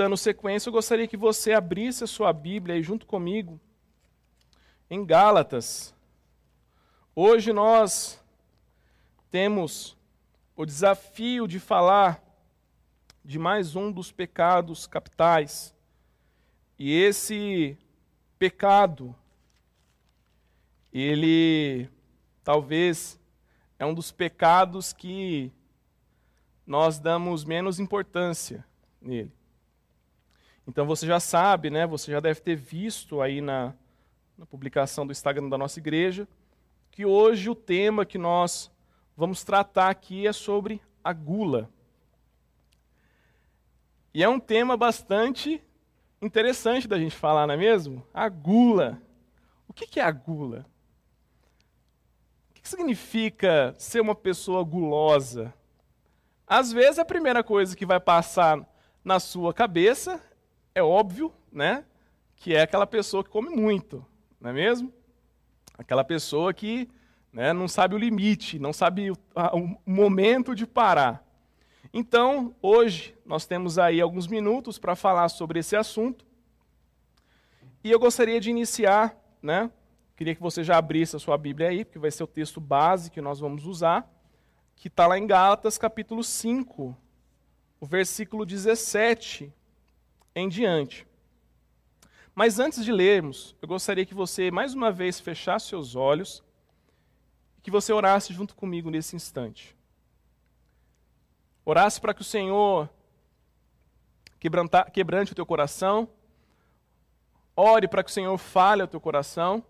Dando sequência, eu gostaria que você abrisse a sua Bíblia aí junto comigo em Gálatas. Hoje nós temos o desafio de falar de mais um dos pecados capitais. E esse pecado, ele talvez é um dos pecados que nós damos menos importância nele. Então você já sabe, né? Você já deve ter visto aí na, na publicação do Instagram da nossa igreja que hoje o tema que nós vamos tratar aqui é sobre a gula. E é um tema bastante interessante da gente falar, não é mesmo? A gula. O que é a gula? O que significa ser uma pessoa gulosa? Às vezes a primeira coisa que vai passar na sua cabeça é óbvio, né? Que é aquela pessoa que come muito, não é mesmo? Aquela pessoa que né, não sabe o limite, não sabe o, o momento de parar. Então, hoje, nós temos aí alguns minutos para falar sobre esse assunto. E eu gostaria de iniciar, né? Queria que você já abrisse a sua Bíblia aí, porque vai ser o texto base que nós vamos usar, que está lá em Gálatas, capítulo 5, o versículo 17 em diante. Mas antes de lermos, eu gostaria que você mais uma vez fechasse seus olhos e que você orasse junto comigo nesse instante. Orasse para que o Senhor quebrante o teu coração. Ore para que o Senhor fale ao teu coração.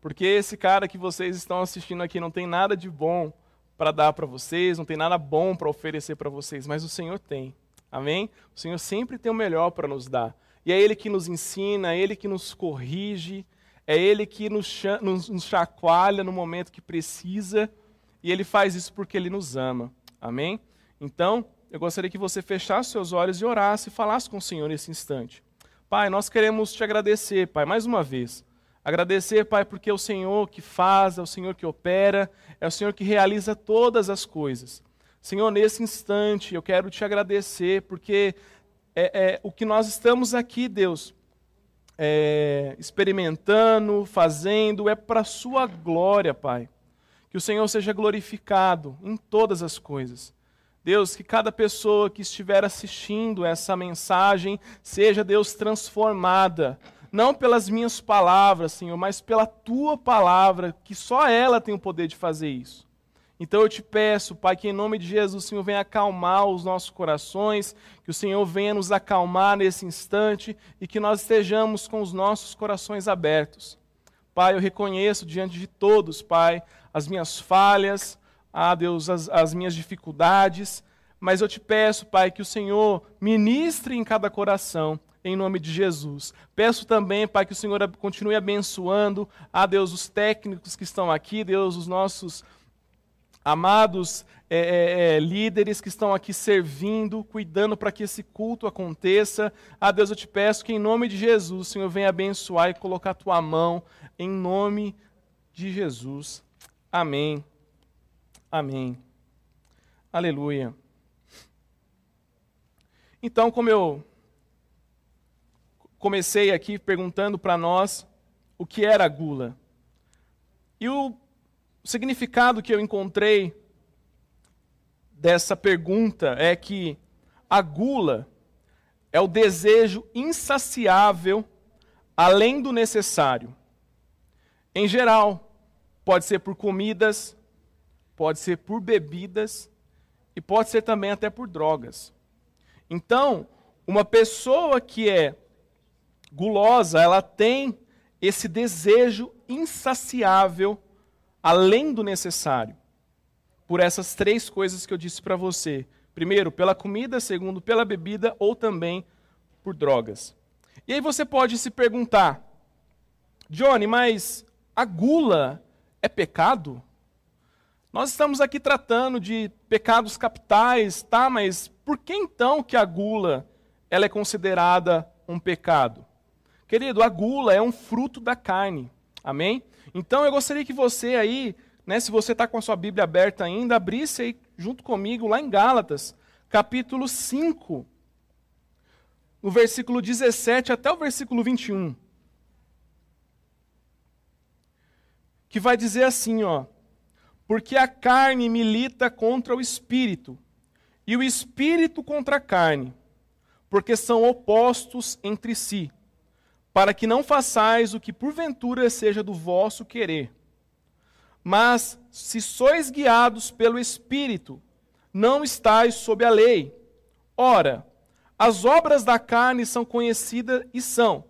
Porque esse cara que vocês estão assistindo aqui não tem nada de bom para dar para vocês, não tem nada bom para oferecer para vocês, mas o Senhor tem. Amém? O Senhor sempre tem o melhor para nos dar. E é Ele que nos ensina, é Ele que nos corrige, é Ele que nos, nos, nos chacoalha no momento que precisa, e Ele faz isso porque Ele nos ama. Amém? Então, eu gostaria que você fechasse seus olhos e orasse e falasse com o Senhor nesse instante. Pai, nós queremos te agradecer, Pai, mais uma vez. Agradecer, Pai, porque é o Senhor que faz, é o Senhor que opera, é o Senhor que realiza todas as coisas. Senhor, nesse instante eu quero te agradecer, porque é, é o que nós estamos aqui, Deus, é, experimentando, fazendo, é para a Sua glória, Pai. Que o Senhor seja glorificado em todas as coisas. Deus, que cada pessoa que estiver assistindo essa mensagem seja, Deus, transformada. Não pelas minhas palavras, Senhor, mas pela tua palavra, que só ela tem o poder de fazer isso. Então eu te peço, Pai, que em nome de Jesus o Senhor venha acalmar os nossos corações, que o Senhor venha nos acalmar nesse instante e que nós estejamos com os nossos corações abertos. Pai, eu reconheço diante de todos, Pai, as minhas falhas, ah, Deus, as, as minhas dificuldades, mas eu te peço, Pai, que o Senhor ministre em cada coração, em nome de Jesus. Peço também, Pai, que o Senhor continue abençoando, ah, Deus, os técnicos que estão aqui, Deus, os nossos amados é, é, é líderes que estão aqui servindo, cuidando para que esse culto aconteça. Ah, Deus, eu te peço que em nome de Jesus, Senhor venha abençoar e colocar a tua mão, em nome de Jesus. Amém. Amém. Aleluia. Então, como eu comecei aqui perguntando para nós o que era a gula. E o significado que eu encontrei dessa pergunta é que a gula é o desejo insaciável além do necessário. Em geral, pode ser por comidas, pode ser por bebidas e pode ser também até por drogas. Então, uma pessoa que é gulosa, ela tem esse desejo insaciável além do necessário. Por essas três coisas que eu disse para você. Primeiro, pela comida, segundo, pela bebida ou também por drogas. E aí você pode se perguntar: Johnny, mas a gula é pecado? Nós estamos aqui tratando de pecados capitais, tá? Mas por que então que a gula ela é considerada um pecado? Querido, a gula é um fruto da carne. Amém? Então eu gostaria que você aí, né, se você está com a sua Bíblia aberta ainda, abrisse aí junto comigo lá em Gálatas, capítulo 5. no versículo 17 até o versículo 21. Que vai dizer assim, ó: Porque a carne milita contra o espírito, e o espírito contra a carne, porque são opostos entre si, para que não façais o que porventura seja do vosso querer. Mas se sois guiados pelo espírito, não estáis sob a lei. Ora, as obras da carne são conhecidas e são,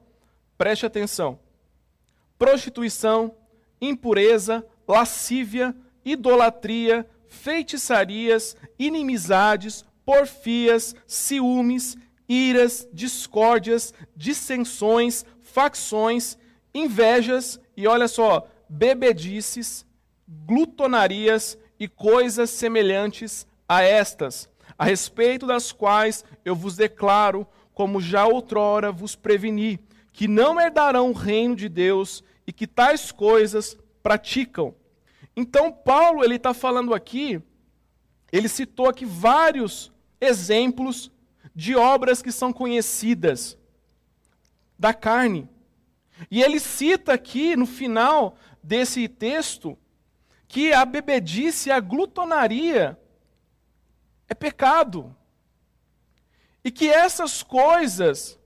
preste atenção: prostituição, impureza, lascívia, idolatria, feitiçarias, inimizades, porfias, ciúmes, iras, discórdias, dissensões, facções, invejas e olha só, bebedices, glutonarias e coisas semelhantes a estas, a respeito das quais eu vos declaro, como já outrora vos preveni, que não herdarão o reino de Deus e que tais coisas praticam. Então, Paulo ele está falando aqui, ele citou aqui vários exemplos de obras que são conhecidas da carne. E ele cita aqui no final desse texto que a bebedice, a glutonaria é pecado. E que essas coisas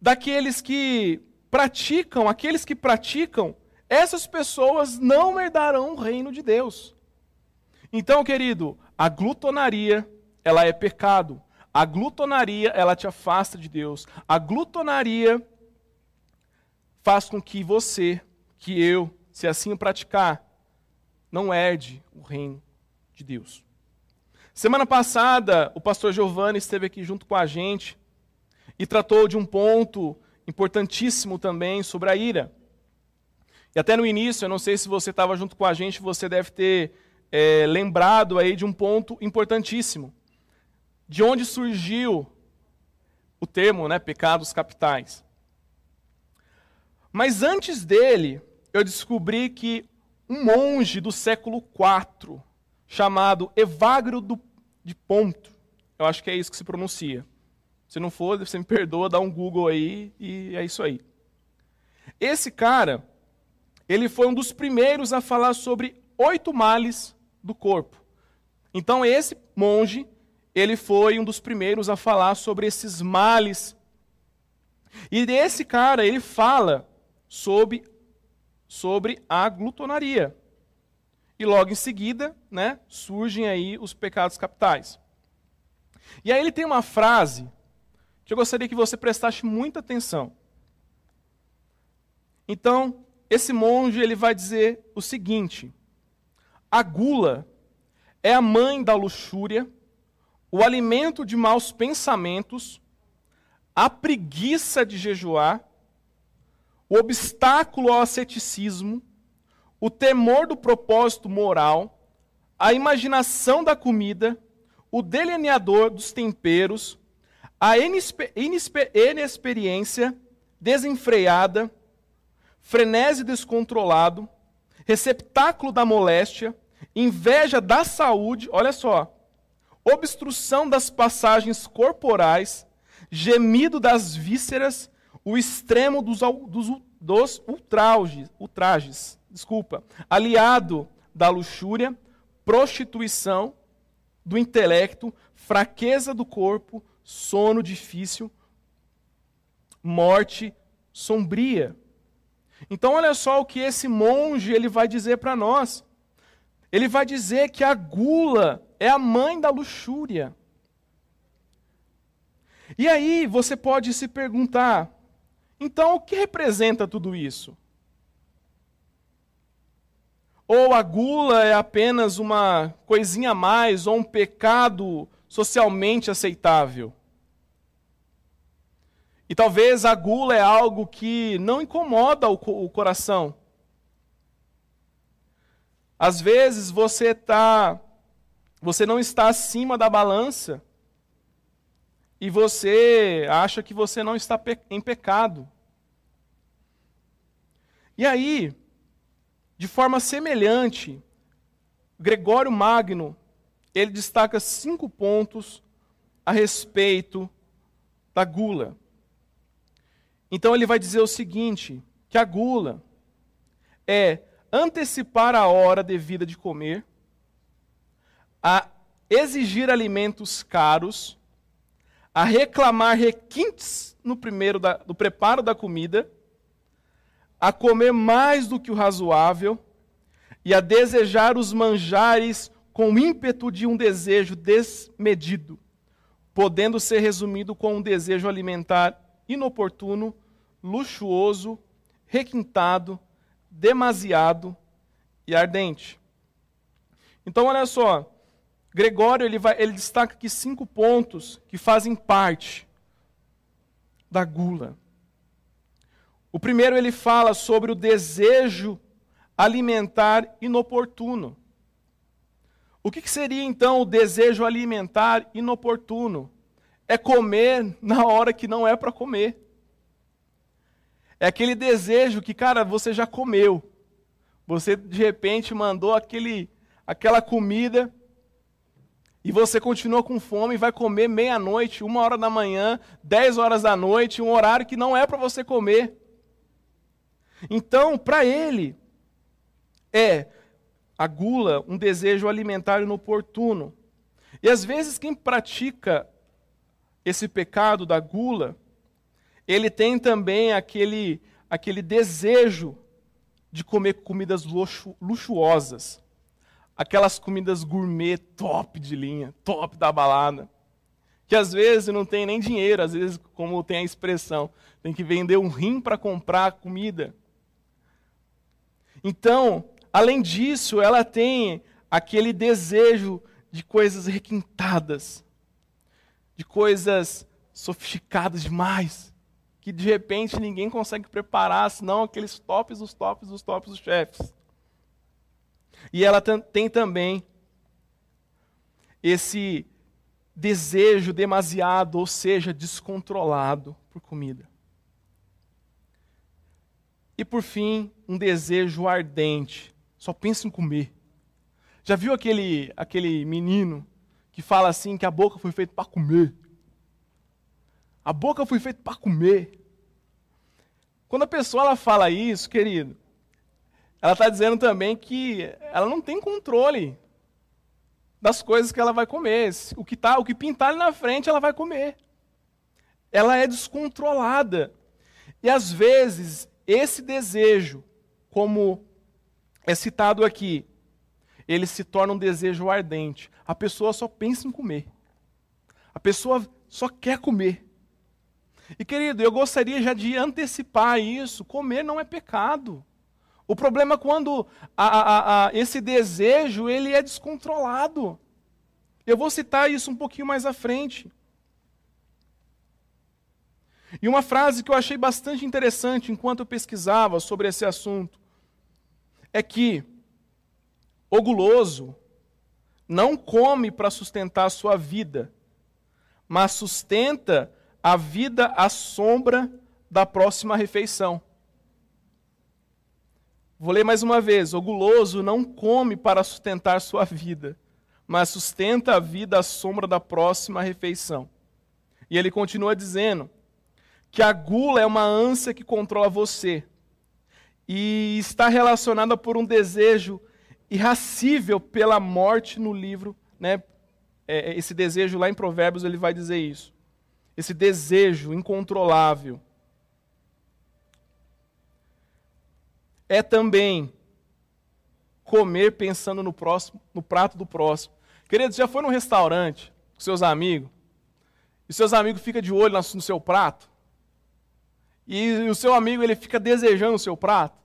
daqueles que praticam, aqueles que praticam, essas pessoas não herdarão o reino de Deus. Então, querido, a glutonaria, ela é pecado. A glutonaria, ela te afasta de Deus. A glutonaria faz com que você, que eu, se assim o praticar, não herde o reino de Deus. Semana passada, o pastor Giovanni esteve aqui junto com a gente e tratou de um ponto importantíssimo também sobre a ira. E até no início, eu não sei se você estava junto com a gente, você deve ter é, lembrado aí de um ponto importantíssimo. De onde surgiu o termo, né, pecados capitais. Mas antes dele, eu descobri que um monge do século IV, chamado Evagrio do, de Ponto. Eu acho que é isso que se pronuncia. Se não for, você me perdoa, dá um Google aí e é isso aí. Esse cara, ele foi um dos primeiros a falar sobre oito males do corpo. Então esse monge, ele foi um dos primeiros a falar sobre esses males. E esse cara, ele fala sobre, sobre a glutonaria. E logo em seguida, né, surgem aí os pecados capitais. E aí ele tem uma frase que eu gostaria que você prestasse muita atenção. Então, esse monge ele vai dizer o seguinte: a gula é a mãe da luxúria, o alimento de maus pensamentos, a preguiça de jejuar, o obstáculo ao asceticismo, o temor do propósito moral, a imaginação da comida, o delineador dos temperos, a inexperiência desenfreada, frenesi descontrolado, receptáculo da moléstia, inveja da saúde, olha só, obstrução das passagens corporais, gemido das vísceras, o extremo dos, dos, dos ultrajes, ultrajes desculpa, aliado da luxúria, prostituição do intelecto, fraqueza do corpo, sono difícil, morte sombria. Então olha só o que esse monge ele vai dizer para nós. Ele vai dizer que a gula é a mãe da luxúria. E aí você pode se perguntar: então o que representa tudo isso? Ou a gula é apenas uma coisinha a mais, ou um pecado socialmente aceitável? E talvez a gula é algo que não incomoda o, coração. Às vezes você tá, você não está acima da balança e você acha que você não está em pecado. E aí, de forma semelhante, Gregório Magno, ele destaca cinco pontos a respeito da gula. Então ele vai dizer o seguinte: que a gula é antecipar a hora devida de comer, a exigir alimentos caros, a reclamar requintes no primeiro da, do preparo da comida, a comer mais do que o razoável e a desejar os manjares com o ímpeto de um desejo desmedido, podendo ser resumido com um desejo alimentar inoportuno, luxuoso, requintado, demasiado e ardente. Então, olha só, Gregório ele, vai, ele destaca aqui cinco pontos que fazem parte da gula. O primeiro ele fala sobre o desejo alimentar inoportuno. O que, que seria então o desejo alimentar inoportuno? É comer na hora que não é para comer. É aquele desejo que, cara, você já comeu. Você de repente mandou aquele, aquela comida e você continua com fome e vai comer meia-noite, uma hora da manhã, dez horas da noite, um horário que não é para você comer. Então, para ele, é a gula um desejo alimentar inoportuno. E às vezes quem pratica esse pecado da gula, ele tem também aquele, aquele desejo de comer comidas luxu, luxuosas. Aquelas comidas gourmet top de linha, top da balada. Que às vezes não tem nem dinheiro, às vezes, como tem a expressão, tem que vender um rim para comprar comida. Então, além disso, ela tem aquele desejo de coisas requintadas, de coisas sofisticadas demais que de repente ninguém consegue preparar, senão aqueles tops, os tops, os tops os chefes. E ela tem também esse desejo demasiado, ou seja, descontrolado por comida. E por fim, um desejo ardente, só pensa em comer. Já viu aquele, aquele menino que fala assim que a boca foi feita para comer? A boca foi feita para comer. Quando a pessoa ela fala isso, querido, ela está dizendo também que ela não tem controle das coisas que ela vai comer. O que, tá, o que pintar ali na frente, ela vai comer. Ela é descontrolada. E às vezes, esse desejo, como é citado aqui, ele se torna um desejo ardente. A pessoa só pensa em comer. A pessoa só quer comer. E querido, eu gostaria já de antecipar isso: comer não é pecado. O problema é quando a, a, a, esse desejo ele é descontrolado. Eu vou citar isso um pouquinho mais à frente. E uma frase que eu achei bastante interessante enquanto eu pesquisava sobre esse assunto é que o guloso não come para sustentar a sua vida, mas sustenta a vida à sombra da próxima refeição. Vou ler mais uma vez: o guloso não come para sustentar sua vida, mas sustenta a vida à sombra da próxima refeição. E ele continua dizendo que a gula é uma ânsia que controla você e está relacionada por um desejo irracível pela morte no livro, né? É, esse desejo lá em Provérbios ele vai dizer isso esse desejo incontrolável. É também comer pensando no próximo, no prato do próximo. Queridos, já foi num restaurante com seus amigos e seus amigos ficam de olho no seu prato e o seu amigo ele fica desejando o seu prato?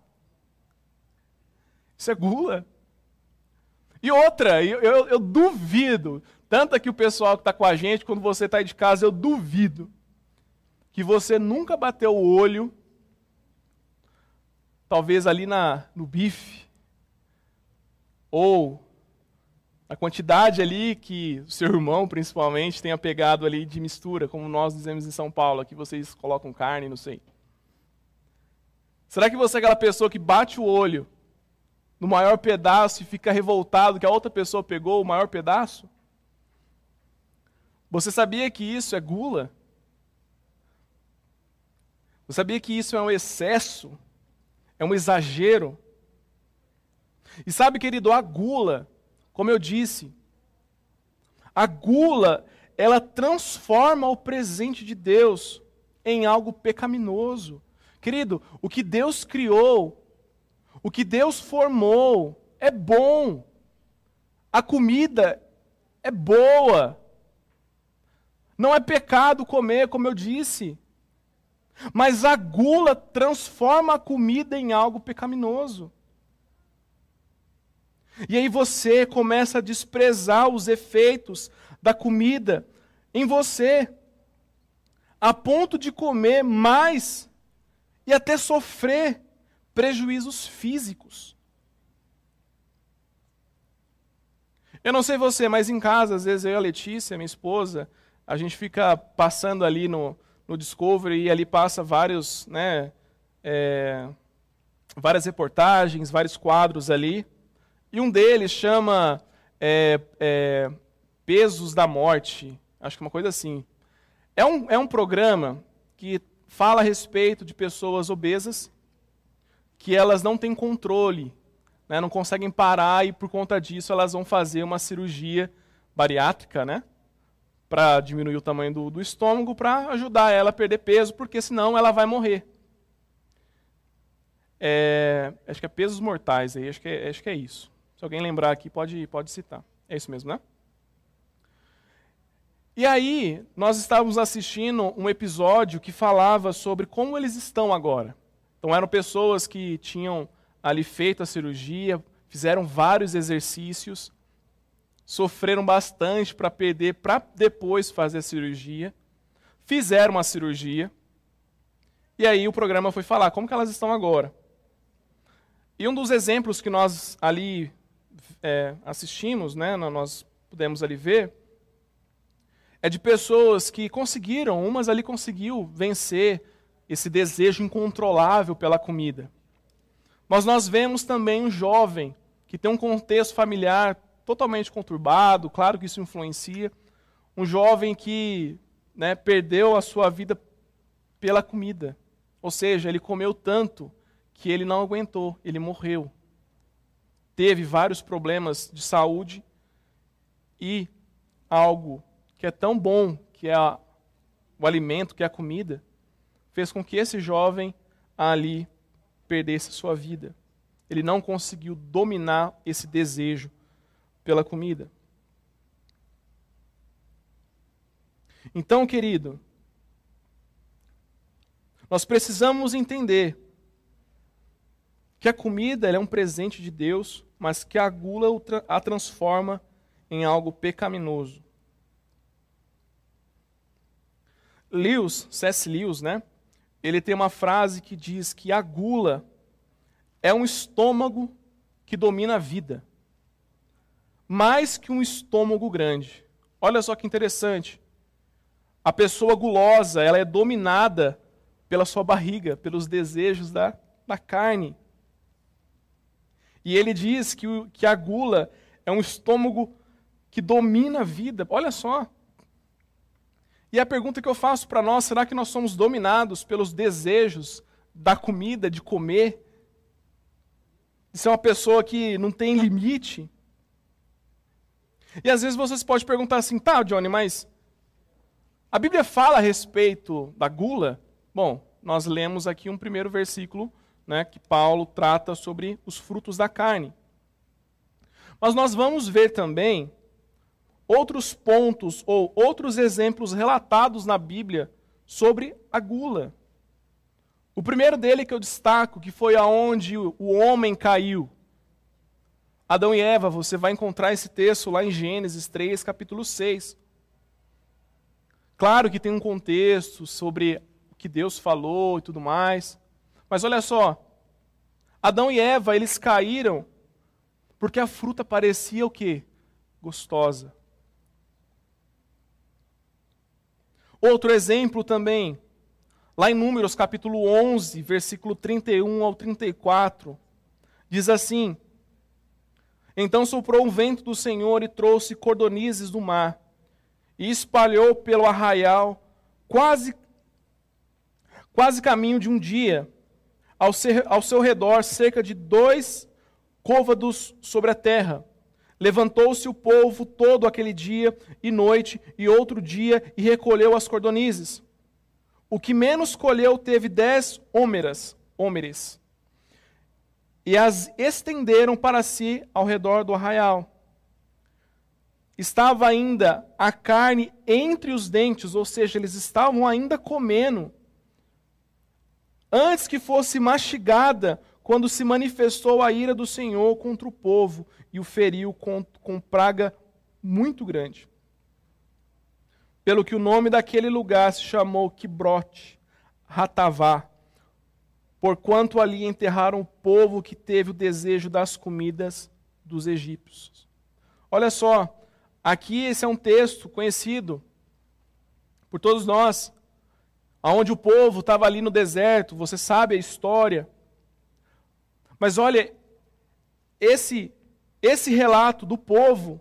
Isso é gula. E outra, eu, eu, eu duvido tanto aqui o pessoal que está com a gente, quando você está de casa, eu duvido que você nunca bateu o olho, talvez ali na, no bife, ou a quantidade ali que o seu irmão, principalmente, tenha pegado ali de mistura, como nós dizemos em São Paulo, aqui vocês colocam carne, não sei. Será que você é aquela pessoa que bate o olho no maior pedaço e fica revoltado que a outra pessoa pegou o maior pedaço? Você sabia que isso é gula? Você sabia que isso é um excesso? É um exagero? E sabe, querido, a gula, como eu disse, a gula, ela transforma o presente de Deus em algo pecaminoso. Querido, o que Deus criou, o que Deus formou, é bom. A comida é boa. Não é pecado comer, como eu disse. Mas a gula transforma a comida em algo pecaminoso. E aí você começa a desprezar os efeitos da comida em você, a ponto de comer mais e até sofrer prejuízos físicos. Eu não sei você, mas em casa, às vezes eu e a Letícia, minha esposa, a gente fica passando ali no, no Discovery e ali passa vários, né, é, várias reportagens, vários quadros ali. E um deles chama é, é, Pesos da Morte, acho que uma coisa assim. É um, é um programa que fala a respeito de pessoas obesas que elas não têm controle, né, não conseguem parar e por conta disso elas vão fazer uma cirurgia bariátrica, né? Para diminuir o tamanho do, do estômago, para ajudar ela a perder peso, porque senão ela vai morrer. É, acho que é pesos mortais aí, acho que é, acho que é isso. Se alguém lembrar aqui, pode, pode citar. É isso mesmo, né? E aí, nós estávamos assistindo um episódio que falava sobre como eles estão agora. Então, eram pessoas que tinham ali feito a cirurgia, fizeram vários exercícios, sofreram bastante para perder, para depois fazer a cirurgia, fizeram a cirurgia, e aí o programa foi falar como que elas estão agora. E um dos exemplos que nós ali é, assistimos, né, nós pudemos ali ver, é de pessoas que conseguiram, umas ali conseguiu vencer esse desejo incontrolável pela comida. Mas nós vemos também um jovem que tem um contexto familiar totalmente conturbado, claro que isso influencia. Um jovem que né, perdeu a sua vida pela comida. Ou seja, ele comeu tanto que ele não aguentou, ele morreu. Teve vários problemas de saúde e algo que é tão bom, que é a, o alimento, que é a comida, fez com que esse jovem ali perdesse sua vida. Ele não conseguiu dominar esse desejo pela comida. Então, querido, nós precisamos entender que a comida é um presente de Deus, mas que a gula a transforma em algo pecaminoso. Lewis, C.S. Lewis, né? Ele tem uma frase que diz que a gula é um estômago que domina a vida mais que um estômago grande. Olha só que interessante. A pessoa gulosa, ela é dominada pela sua barriga, pelos desejos da, da carne. E ele diz que, o, que a gula é um estômago que domina a vida. Olha só. E a pergunta que eu faço para nós, será que nós somos dominados pelos desejos da comida, de comer? De ser uma pessoa que não tem limite? E às vezes vocês podem perguntar assim, tá, Johnny, mas a Bíblia fala a respeito da gula? Bom, nós lemos aqui um primeiro versículo né, que Paulo trata sobre os frutos da carne. Mas nós vamos ver também outros pontos ou outros exemplos relatados na Bíblia sobre a gula. O primeiro dele que eu destaco, que foi aonde o homem caiu. Adão e Eva, você vai encontrar esse texto lá em Gênesis 3, capítulo 6. Claro que tem um contexto sobre o que Deus falou e tudo mais. Mas olha só. Adão e Eva, eles caíram porque a fruta parecia o quê? Gostosa. Outro exemplo também, lá em Números capítulo 11, versículo 31 ao 34, diz assim: então soprou um vento do Senhor e trouxe cordonizes do mar, e espalhou pelo arraial quase quase caminho de um dia, ao, ser, ao seu redor cerca de dois côvados sobre a terra. Levantou-se o povo todo aquele dia e noite e outro dia e recolheu as cordonizes. O que menos colheu teve dez hómeras, hómeres, e as estenderam para si ao redor do arraial. Estava ainda a carne entre os dentes, ou seja, eles estavam ainda comendo, antes que fosse mastigada, quando se manifestou a ira do Senhor contra o povo e o feriu com, com praga muito grande. Pelo que o nome daquele lugar se chamou Quibrote, Ratavá, porquanto ali enterraram o povo que teve o desejo das comidas dos egípcios. Olha só, aqui esse é um texto conhecido por todos nós, aonde o povo estava ali no deserto, você sabe a história. Mas olha, esse esse relato do povo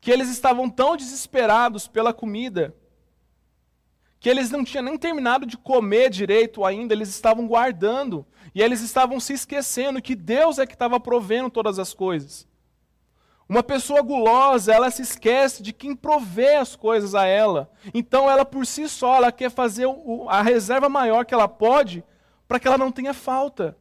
que eles estavam tão desesperados pela comida que eles não tinham nem terminado de comer direito ainda, eles estavam guardando e eles estavam se esquecendo que Deus é que estava provendo todas as coisas. Uma pessoa gulosa, ela se esquece de quem provê as coisas a ela. Então, ela por si só, ela quer fazer a reserva maior que ela pode para que ela não tenha falta.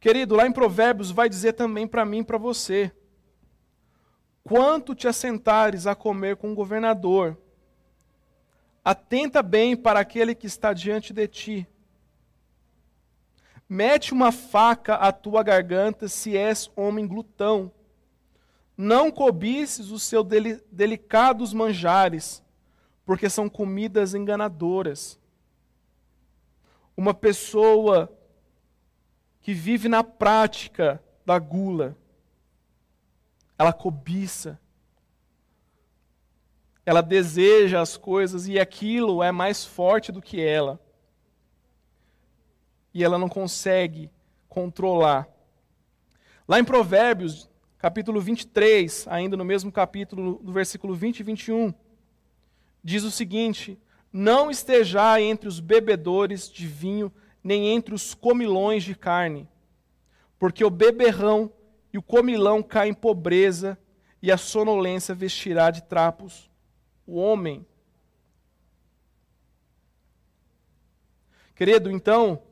Querido, lá em Provérbios vai dizer também para mim e para você: quanto te assentares a comer com o governador, atenta bem para aquele que está diante de ti. Mete uma faca à tua garganta se és homem glutão. Não cobices os seus delicados manjares, porque são comidas enganadoras. Uma pessoa que vive na prática da gula. Ela cobiça. Ela deseja as coisas e aquilo é mais forte do que ela. E ela não consegue controlar. Lá em Provérbios, capítulo 23, ainda no mesmo capítulo, no versículo 20 e 21, diz o seguinte: Não estejai entre os bebedores de vinho nem entre os comilões de carne, porque o beberrão e o comilão caem em pobreza, e a sonolência vestirá de trapos o homem. Querido, então,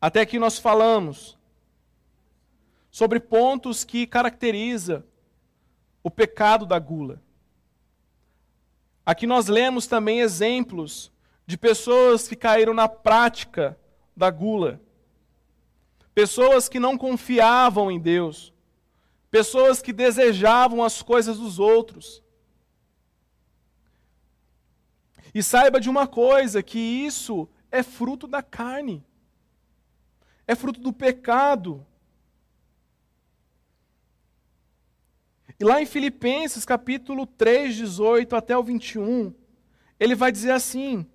até aqui nós falamos sobre pontos que caracteriza o pecado da gula. Aqui nós lemos também exemplos de pessoas que caíram na prática da gula, pessoas que não confiavam em Deus, pessoas que desejavam as coisas dos outros. E saiba de uma coisa: que isso é fruto da carne, é fruto do pecado. E lá em Filipenses capítulo 3, 18 até o 21, ele vai dizer assim: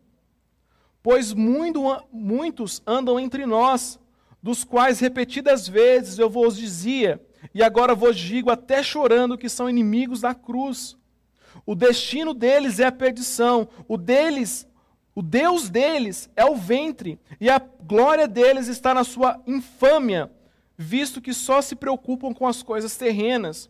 Pois muito, muitos andam entre nós, dos quais repetidas vezes eu vos dizia, e agora vos digo até chorando que são inimigos da cruz. O destino deles é a perdição, o deles, o Deus deles é o ventre, e a glória deles está na sua infâmia, visto que só se preocupam com as coisas terrenas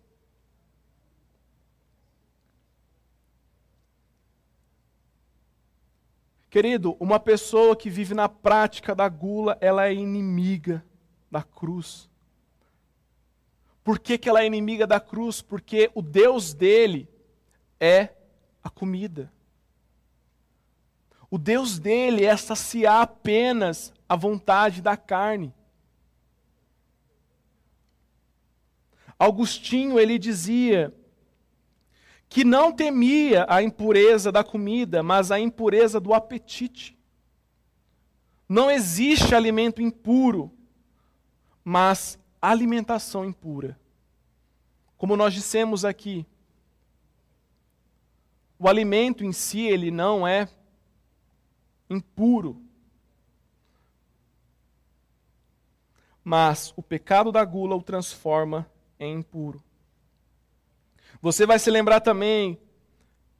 Querido, uma pessoa que vive na prática da gula, ela é inimiga da cruz. Por que, que ela é inimiga da cruz? Porque o Deus dele é a comida. O Deus dele é saciar apenas a vontade da carne. Augustinho ele dizia que não temia a impureza da comida, mas a impureza do apetite. Não existe alimento impuro, mas alimentação impura. Como nós dissemos aqui, o alimento em si ele não é impuro. Mas o pecado da gula o transforma em impuro. Você vai se lembrar também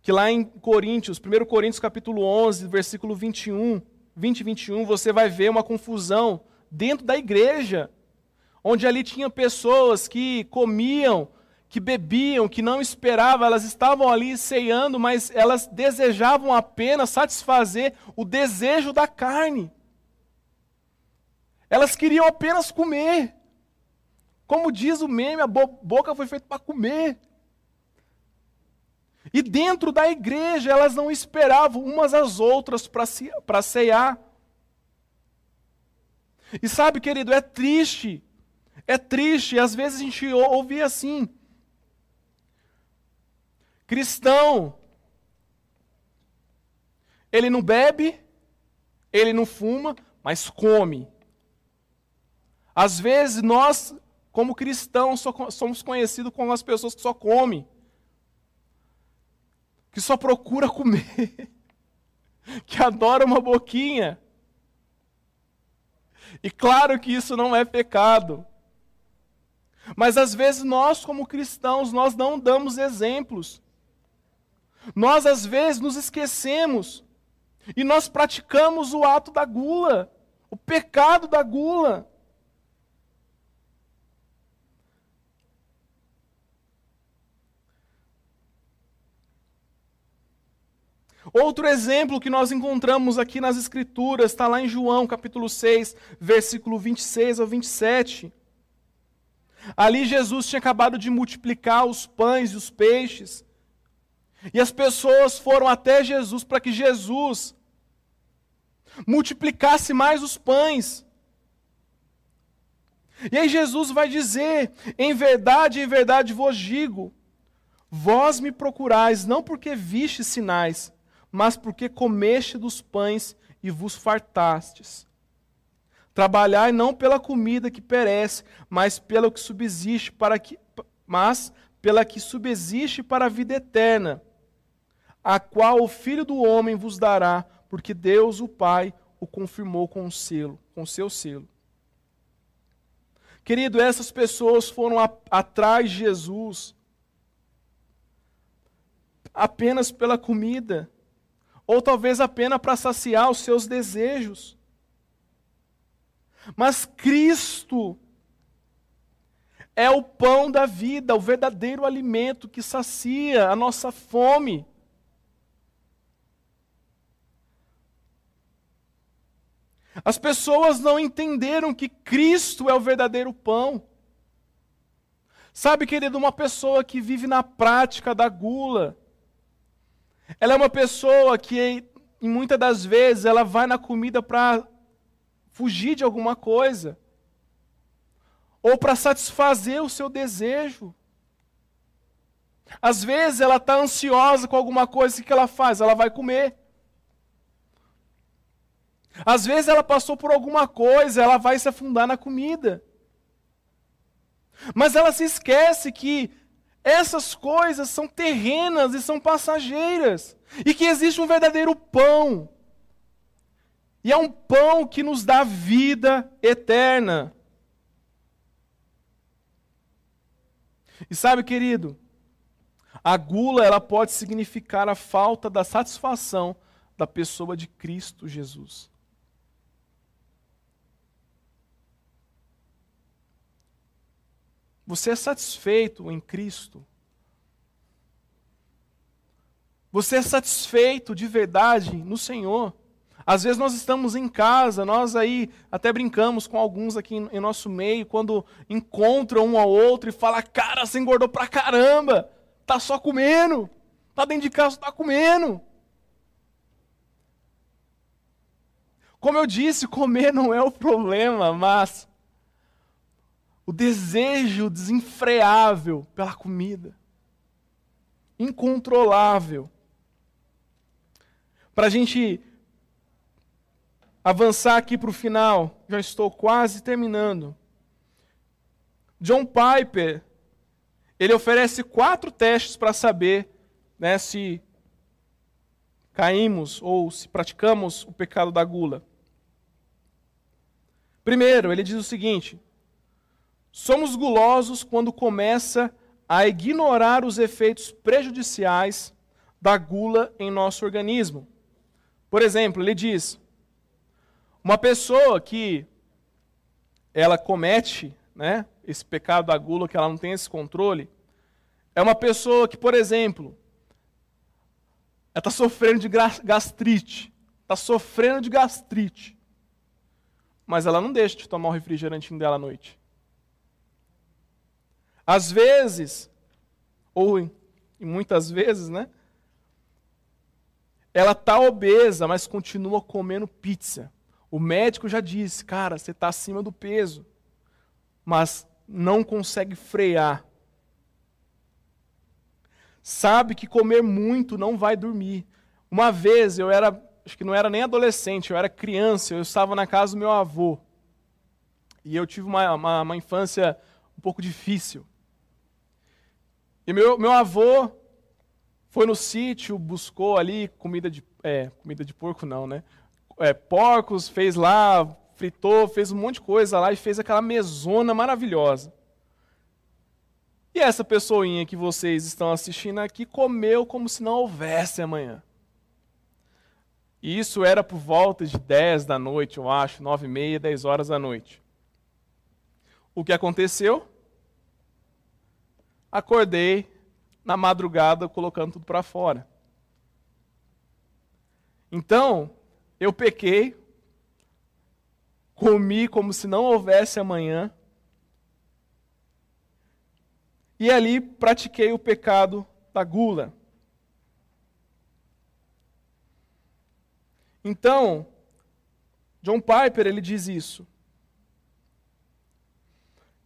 que lá em Coríntios, 1 Coríntios capítulo 11, versículo 21, 20 e 21, você vai ver uma confusão dentro da igreja, onde ali tinha pessoas que comiam que bebiam, que não esperavam, elas estavam ali ceando, mas elas desejavam apenas satisfazer o desejo da carne. Elas queriam apenas comer. Como diz o meme, a boca foi feita para comer. E dentro da igreja, elas não esperavam umas às outras para cear. E sabe, querido, é triste. É triste. Às vezes a gente ouve assim: Cristão, ele não bebe, ele não fuma, mas come. Às vezes nós, como cristãos, somos conhecidos como as pessoas que só comem, que só procura comer, que adora uma boquinha. E claro que isso não é pecado. Mas às vezes nós, como cristãos, nós não damos exemplos. Nós, às vezes, nos esquecemos e nós praticamos o ato da gula, o pecado da gula. Outro exemplo que nós encontramos aqui nas Escrituras está lá em João capítulo 6, versículo 26 ao 27. Ali Jesus tinha acabado de multiplicar os pães e os peixes. E as pessoas foram até Jesus para que Jesus multiplicasse mais os pães. E aí Jesus vai dizer: Em verdade, em verdade vos digo, vós me procurais não porque viste sinais, mas porque comeste dos pães e vos fartastes. Trabalhai não pela comida que perece, mas pela que subsiste para que mas pela que subsiste para a vida eterna a qual o Filho do Homem vos dará, porque Deus, o Pai, o confirmou com o selo, com seu selo. Querido, essas pessoas foram a, atrás de Jesus apenas pela comida, ou talvez apenas para saciar os seus desejos. Mas Cristo é o pão da vida, o verdadeiro alimento que sacia a nossa fome. As pessoas não entenderam que Cristo é o verdadeiro pão. Sabe, querido, uma pessoa que vive na prática da gula, ela é uma pessoa que, em muitas das vezes, ela vai na comida para fugir de alguma coisa, ou para satisfazer o seu desejo. Às vezes ela está ansiosa com alguma coisa, o que ela faz? Ela vai comer. Às vezes ela passou por alguma coisa, ela vai se afundar na comida. Mas ela se esquece que essas coisas são terrenas e são passageiras. E que existe um verdadeiro pão. E é um pão que nos dá vida eterna. E sabe, querido, a gula ela pode significar a falta da satisfação da pessoa de Cristo Jesus. Você é satisfeito em Cristo? Você é satisfeito de verdade no Senhor? Às vezes nós estamos em casa, nós aí até brincamos com alguns aqui em nosso meio, quando encontram um ao outro e fala: "Cara, você engordou pra caramba. Tá só comendo. Tá dentro de casa, tá comendo". Como eu disse, comer não é o problema, mas o desejo desenfreável pela comida, incontrolável. Para a gente avançar aqui para o final, já estou quase terminando. John Piper, ele oferece quatro testes para saber né, se caímos ou se praticamos o pecado da gula. Primeiro, ele diz o seguinte: somos gulosos quando começa a ignorar os efeitos prejudiciais da gula em nosso organismo. Por exemplo, ele diz: uma pessoa que ela comete, né, esse pecado da gula, que ela não tem esse controle, é uma pessoa que, por exemplo, ela está sofrendo de gastrite, está sofrendo de gastrite, mas ela não deixa de tomar o refrigerantinho dela à noite. Às vezes, ou muitas vezes, né? Ela está obesa, mas continua comendo pizza. O médico já disse, cara, você está acima do peso, mas não consegue frear. Sabe que comer muito não vai dormir. Uma vez eu era, acho que não era nem adolescente, eu era criança, eu estava na casa do meu avô. E eu tive uma, uma, uma infância um pouco difícil. E meu, meu avô foi no sítio, buscou ali comida de. É, comida de porco não, né? É, porcos, fez lá, fritou, fez um monte de coisa lá e fez aquela mesona maravilhosa. E essa pessoinha que vocês estão assistindo aqui comeu como se não houvesse amanhã. E isso era por volta de 10 da noite, eu acho, 9 e meia, 10 horas da noite. O que aconteceu? Acordei na madrugada colocando tudo para fora. Então, eu pequei, comi como se não houvesse amanhã, e ali pratiquei o pecado da gula. Então, John Piper ele diz isso.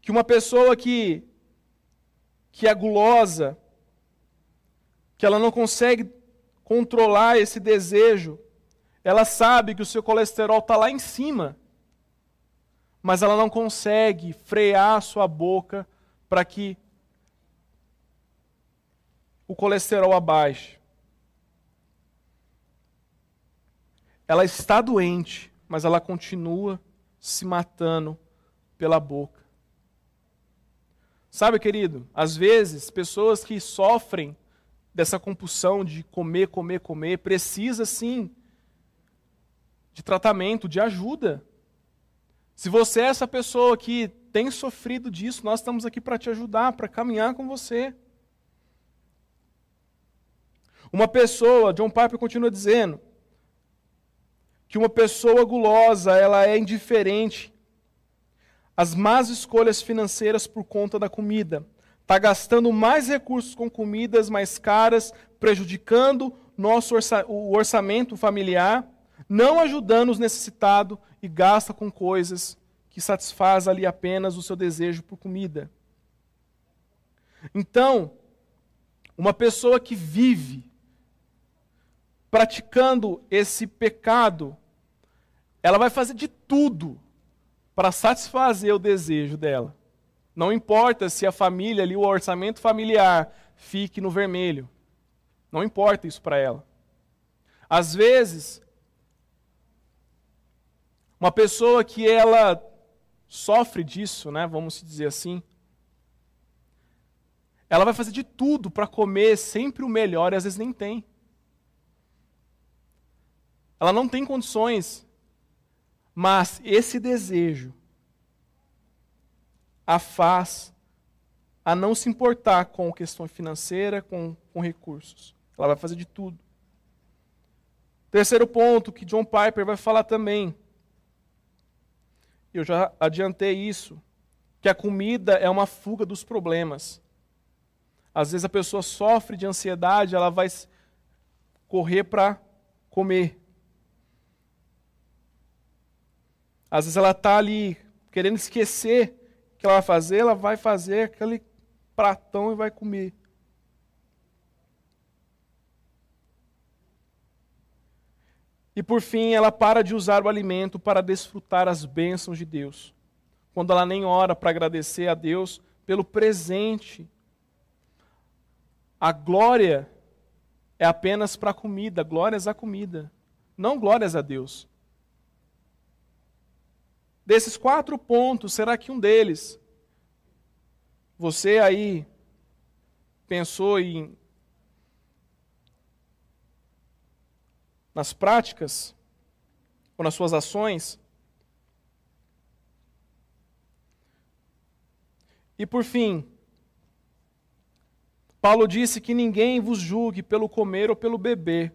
Que uma pessoa que que é gulosa, que ela não consegue controlar esse desejo, ela sabe que o seu colesterol está lá em cima, mas ela não consegue frear a sua boca para que o colesterol abaixo. Ela está doente, mas ela continua se matando pela boca. Sabe, querido, às vezes pessoas que sofrem dessa compulsão de comer, comer, comer, precisa sim de tratamento, de ajuda. Se você é essa pessoa que tem sofrido disso, nós estamos aqui para te ajudar, para caminhar com você. Uma pessoa, John Piper continua dizendo, que uma pessoa gulosa, ela é indiferente às más escolhas financeiras por conta da comida. Está gastando mais recursos com comidas mais caras, prejudicando nosso orça o orçamento familiar, não ajudando os necessitados e gasta com coisas que satisfaz ali apenas o seu desejo por comida. Então, uma pessoa que vive praticando esse pecado, ela vai fazer de tudo para satisfazer o desejo dela. Não importa se a família ali, o orçamento familiar, fique no vermelho. Não importa isso para ela. Às vezes, uma pessoa que ela sofre disso, né, vamos dizer assim, ela vai fazer de tudo para comer sempre o melhor e às vezes nem tem. Ela não tem condições. Mas esse desejo a faz a não se importar com questão financeira, com, com recursos. Ela vai fazer de tudo. Terceiro ponto que John Piper vai falar também. Eu já adiantei isso, que a comida é uma fuga dos problemas. Às vezes a pessoa sofre de ansiedade, ela vai correr para comer. Às vezes ela está ali querendo esquecer o que ela vai fazer, ela vai fazer aquele pratão e vai comer. E por fim, ela para de usar o alimento para desfrutar as bênçãos de Deus. Quando ela nem ora para agradecer a Deus pelo presente. A glória é apenas para a comida, glórias à comida, não glórias a Deus. Desses quatro pontos, será que um deles você aí pensou em nas práticas ou nas suas ações? E por fim, Paulo disse que ninguém vos julgue pelo comer ou pelo beber,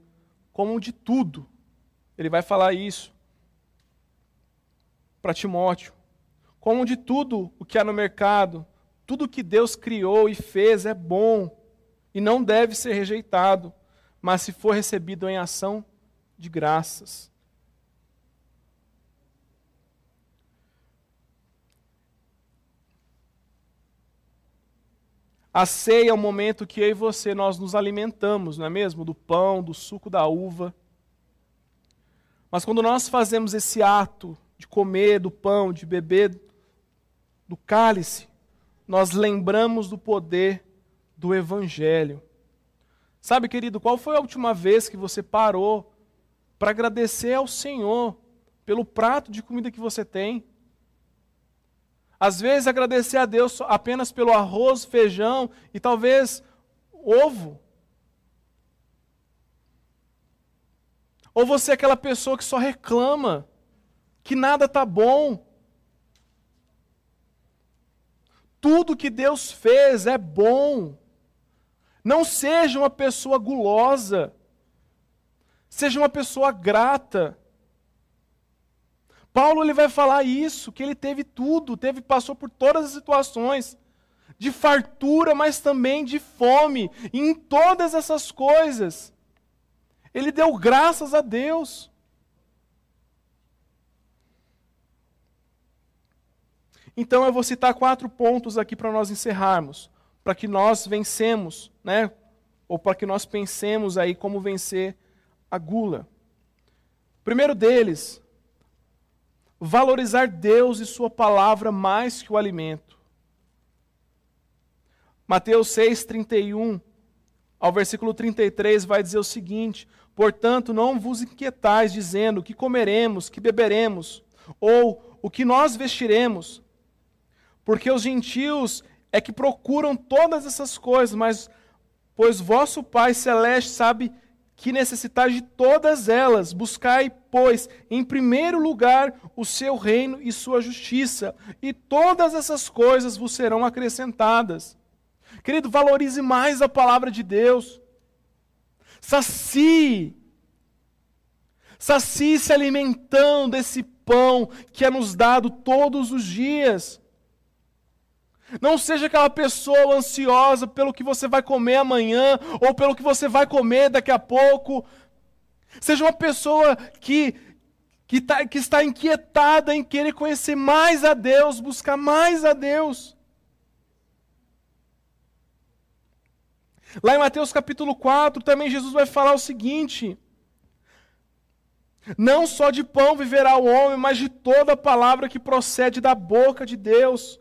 como de tudo. Ele vai falar isso para Timóteo. Como de tudo o que há no mercado, tudo que Deus criou e fez é bom e não deve ser rejeitado, mas se for recebido em ação de graças. A ceia é o momento que eu e você nós nos alimentamos, não é mesmo? Do pão, do suco da uva. Mas quando nós fazemos esse ato de comer do pão, de beber do cálice, nós lembramos do poder do Evangelho. Sabe, querido, qual foi a última vez que você parou para agradecer ao Senhor pelo prato de comida que você tem? Às vezes, agradecer a Deus apenas pelo arroz, feijão e talvez ovo. Ou você é aquela pessoa que só reclama, que nada está bom, Tudo que Deus fez é bom. Não seja uma pessoa gulosa. Seja uma pessoa grata. Paulo ele vai falar isso, que ele teve tudo, teve passou por todas as situações de fartura, mas também de fome, e em todas essas coisas ele deu graças a Deus. Então eu vou citar quatro pontos aqui para nós encerrarmos, para que nós vencemos, né? Ou para que nós pensemos aí como vencer a gula. primeiro deles, valorizar Deus e Sua palavra mais que o alimento. Mateus 6, 31 ao versículo 33 vai dizer o seguinte: Portanto, não vos inquietais, dizendo que comeremos, que beberemos, ou o que nós vestiremos porque os gentios é que procuram todas essas coisas, mas pois vosso Pai celeste sabe que necessitais de todas elas. Buscai, pois, em primeiro lugar o seu reino e sua justiça, e todas essas coisas vos serão acrescentadas. Querido, valorize mais a palavra de Deus. Sacie. Sacie se alimentando desse pão que é nos dado todos os dias. Não seja aquela pessoa ansiosa pelo que você vai comer amanhã ou pelo que você vai comer daqui a pouco. Seja uma pessoa que, que, tá, que está inquietada em querer conhecer mais a Deus, buscar mais a Deus. Lá em Mateus capítulo 4, também Jesus vai falar o seguinte: Não só de pão viverá o homem, mas de toda palavra que procede da boca de Deus.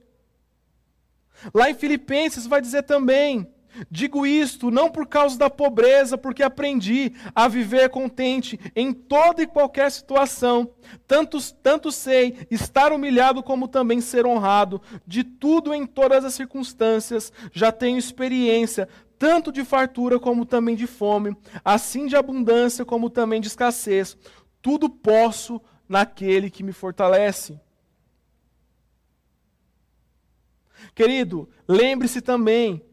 Lá em Filipenses vai dizer também: Digo isto não por causa da pobreza, porque aprendi a viver contente em toda e qualquer situação. Tanto, tanto sei estar humilhado como também ser honrado. De tudo em todas as circunstâncias já tenho experiência, tanto de fartura como também de fome, assim de abundância como também de escassez. Tudo posso naquele que me fortalece. Querido, lembre-se também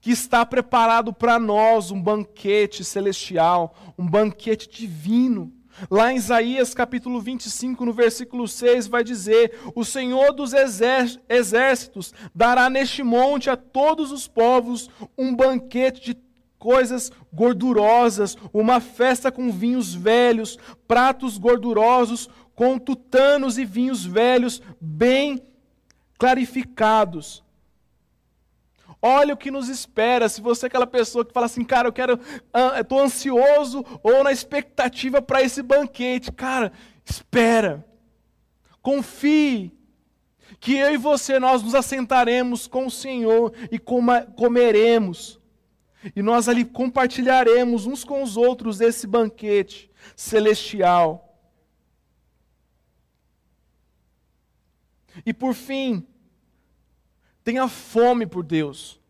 que está preparado para nós um banquete celestial, um banquete divino. Lá em Isaías capítulo 25, no versículo 6, vai dizer: O Senhor dos exércitos dará neste monte a todos os povos um banquete de coisas gordurosas, uma festa com vinhos velhos, pratos gordurosos, com tutanos e vinhos velhos, bem clarificados. Olha o que nos espera. Se você é aquela pessoa que fala assim, cara, eu quero, estou ansioso ou na expectativa para esse banquete, cara, espera. Confie que eu e você nós nos assentaremos com o Senhor e comeremos. E nós ali compartilharemos uns com os outros esse banquete celestial. E por fim, tenha fome por Deus.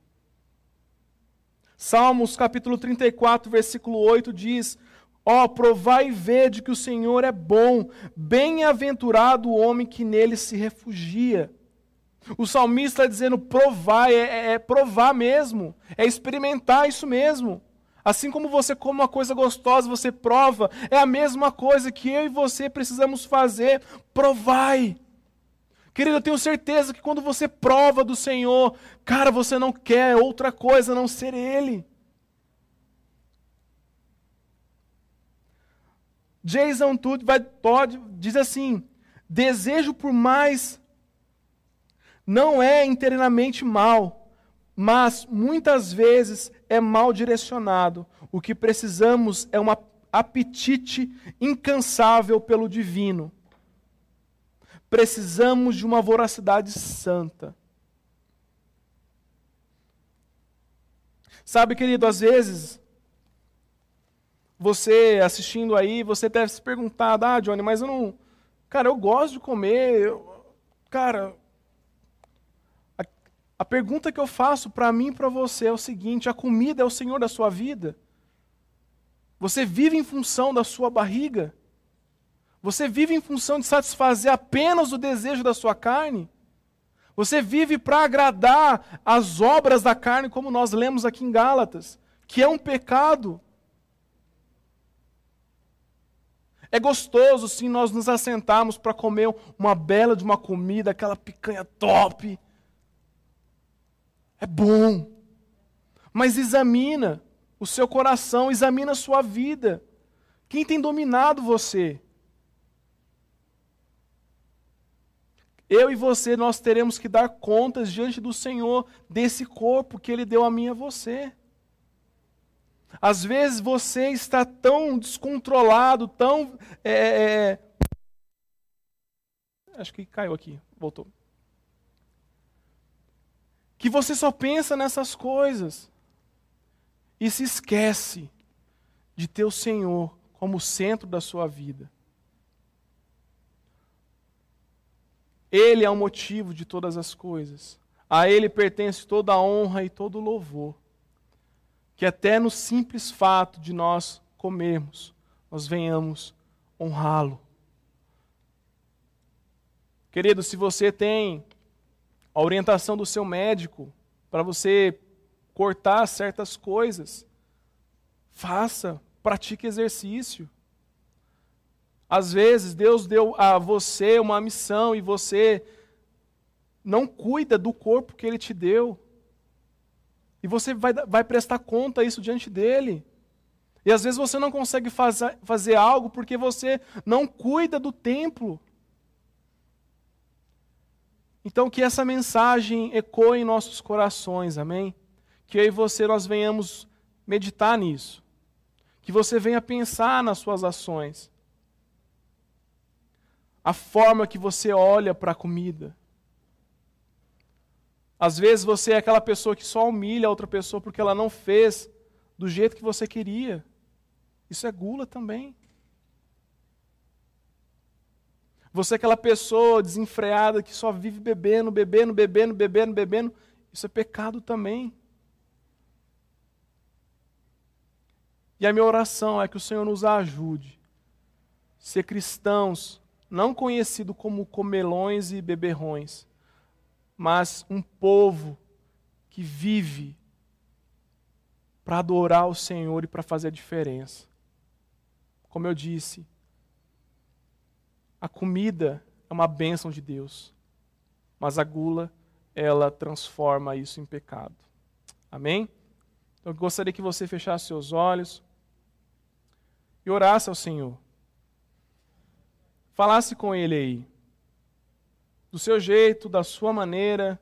Salmos capítulo 34, versículo 8 diz: Ó, oh, provai e vede que o Senhor é bom, bem-aventurado o homem que nele se refugia. O salmista está dizendo provar, é, é, é, provar mesmo, é experimentar isso mesmo. Assim como você come uma coisa gostosa, você prova, é a mesma coisa que eu e você precisamos fazer, provai. Querido, eu tenho certeza que quando você prova do Senhor, cara, você não quer outra coisa a não ser Ele. Jason Tudd vai, pode, diz assim: desejo por mais não é inteiramente mal, mas muitas vezes é mal direcionado. O que precisamos é um apetite incansável pelo divino. Precisamos de uma voracidade santa. Sabe, querido, às vezes, você assistindo aí, você deve se perguntar, ah, Johnny, mas eu não. Cara, eu gosto de comer. Eu... Cara, a, a pergunta que eu faço para mim e para você é o seguinte: a comida é o Senhor da sua vida? Você vive em função da sua barriga? Você vive em função de satisfazer apenas o desejo da sua carne? Você vive para agradar as obras da carne, como nós lemos aqui em Gálatas, que é um pecado. É gostoso, sim, nós nos assentarmos para comer uma bela de uma comida, aquela picanha top. É bom. Mas examina o seu coração, examina a sua vida. Quem tem dominado você? Eu e você, nós teremos que dar contas diante do Senhor desse corpo que Ele deu a mim e a você. Às vezes você está tão descontrolado, tão. É, é, é... Acho que caiu aqui, voltou. Que você só pensa nessas coisas e se esquece de ter o Senhor como centro da sua vida. Ele é o motivo de todas as coisas. A Ele pertence toda a honra e todo o louvor. Que até no simples fato de nós comermos, nós venhamos honrá-lo. Querido, se você tem a orientação do seu médico para você cortar certas coisas, faça, pratique exercício. Às vezes Deus deu a você uma missão e você não cuida do corpo que Ele te deu. E você vai, vai prestar conta isso diante dele. E às vezes você não consegue fazer, fazer algo porque você não cuida do templo. Então que essa mensagem ecoe em nossos corações, amém? Que eu e você nós venhamos meditar nisso. Que você venha pensar nas suas ações a forma que você olha para a comida. Às vezes você é aquela pessoa que só humilha a outra pessoa porque ela não fez do jeito que você queria. Isso é gula também. Você é aquela pessoa desenfreada que só vive bebendo, bebendo, bebendo, bebendo, bebendo. Isso é pecado também. E a minha oração é que o Senhor nos ajude a ser cristãos não conhecido como comelões e beberrões, mas um povo que vive para adorar o Senhor e para fazer a diferença. Como eu disse, a comida é uma bênção de Deus, mas a gula, ela transforma isso em pecado. Amém? Então eu gostaria que você fechasse seus olhos e orasse ao Senhor. Falasse com ele aí. Do seu jeito, da sua maneira.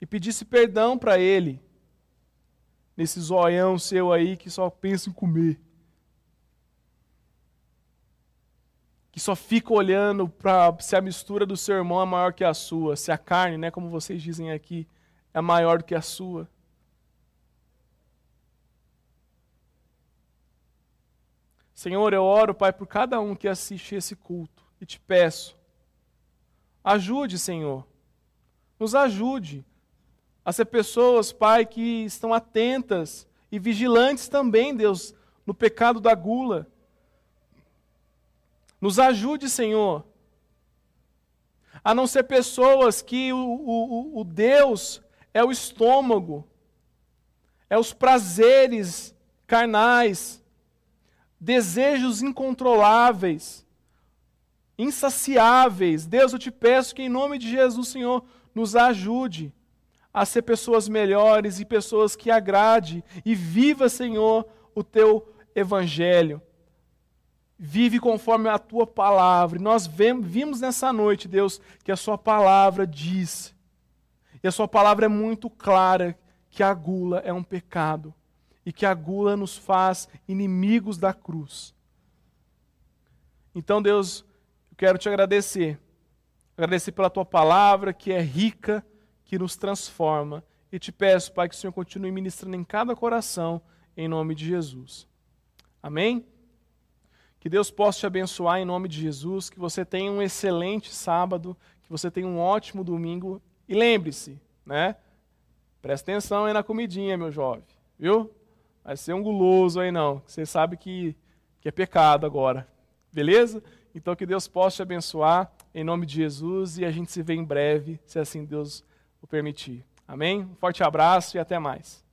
e pedisse perdão para ele, nesse zoião seu aí que só pensa em comer. Que só fica olhando para se a mistura do seu irmão é maior que a sua, se a carne, né, como vocês dizem aqui, é maior do que a sua. Senhor, eu oro, Pai, por cada um que assiste esse culto e te peço, ajude, Senhor, nos ajude a ser pessoas, Pai, que estão atentas e vigilantes também, Deus, no pecado da gula. Nos ajude, Senhor, a não ser pessoas que o, o, o Deus é o estômago, é os prazeres carnais, desejos incontroláveis, insaciáveis. Deus, eu te peço que, em nome de Jesus, Senhor, nos ajude a ser pessoas melhores e pessoas que agrade e viva, Senhor, o teu evangelho. Vive conforme a tua palavra. Nós vimos nessa noite, Deus, que a sua palavra diz, e a sua palavra é muito clara, que a gula é um pecado e que a gula nos faz inimigos da cruz. Então, Deus, eu quero te agradecer. Agradecer pela tua palavra, que é rica, que nos transforma. E te peço, Pai, que o Senhor continue ministrando em cada coração, em nome de Jesus. Amém? Que Deus possa te abençoar em nome de Jesus, que você tenha um excelente sábado, que você tenha um ótimo domingo. E lembre-se, né? Presta atenção aí na comidinha, meu jovem, viu? Vai ser um guloso aí não. Você sabe que, que é pecado agora. Beleza? Então que Deus possa te abençoar em nome de Jesus e a gente se vê em breve, se assim Deus o permitir. Amém? Um forte abraço e até mais.